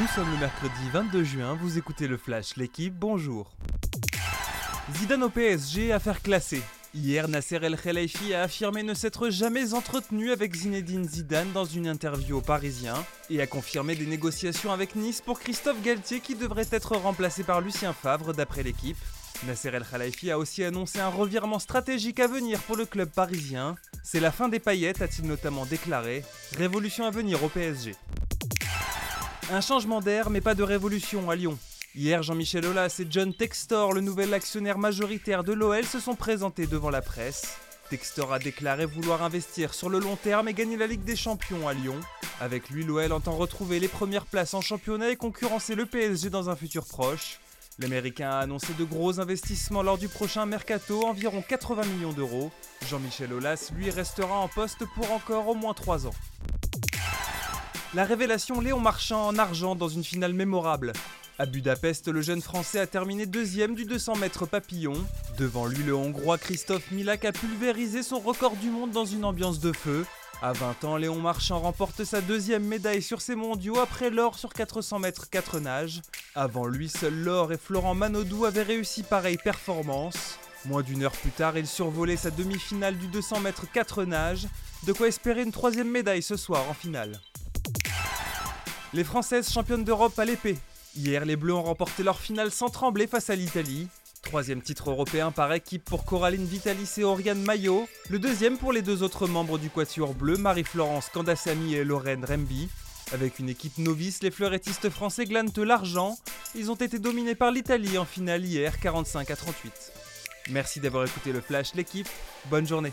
Nous sommes le mercredi 22 juin, vous écoutez le Flash, l'équipe, bonjour. Zidane au PSG, affaire classée. Hier, Nasser El Khelaifi a affirmé ne s'être jamais entretenu avec Zinedine Zidane dans une interview au Parisien et a confirmé des négociations avec Nice pour Christophe Galtier qui devrait être remplacé par Lucien Favre d'après l'équipe. Nasser El Khelaifi a aussi annoncé un revirement stratégique à venir pour le club parisien. C'est la fin des paillettes, a-t-il notamment déclaré. Révolution à venir au PSG. Un changement d'air, mais pas de révolution à Lyon. Hier, Jean-Michel Aulas et John Textor, le nouvel actionnaire majoritaire de l'OL, se sont présentés devant la presse. Textor a déclaré vouloir investir sur le long terme et gagner la Ligue des Champions à Lyon. Avec lui, l'OL entend retrouver les premières places en championnat et concurrencer le PSG dans un futur proche. L'Américain a annoncé de gros investissements lors du prochain mercato, environ 80 millions d'euros. Jean-Michel Aulas, lui, restera en poste pour encore au moins 3 ans. La révélation Léon Marchand en argent dans une finale mémorable. À Budapest, le jeune Français a terminé deuxième du 200 mètres papillon. Devant lui, le Hongrois Christophe Milak a pulvérisé son record du monde dans une ambiance de feu. À 20 ans, Léon Marchand remporte sa deuxième médaille sur ses mondiaux après l'or sur 400 mètres 4 nages. Avant lui, seul l'or et Florent Manodou avaient réussi pareille performance. Moins d'une heure plus tard, il survolait sa demi-finale du 200 mètres 4 nages. De quoi espérer une troisième médaille ce soir en finale. Les Françaises championnes d'Europe à l'épée. Hier, les Bleus ont remporté leur finale sans trembler face à l'Italie. Troisième titre européen par équipe pour Coraline Vitalis et Oriane Maillot. Le deuxième pour les deux autres membres du Quatuor Bleu, Marie-Florence Candassami et Lorraine Remby. Avec une équipe novice, les fleurettistes français glanent l'argent. Ils ont été dominés par l'Italie en finale hier, 45 à 38. Merci d'avoir écouté le Flash, l'équipe. Bonne journée.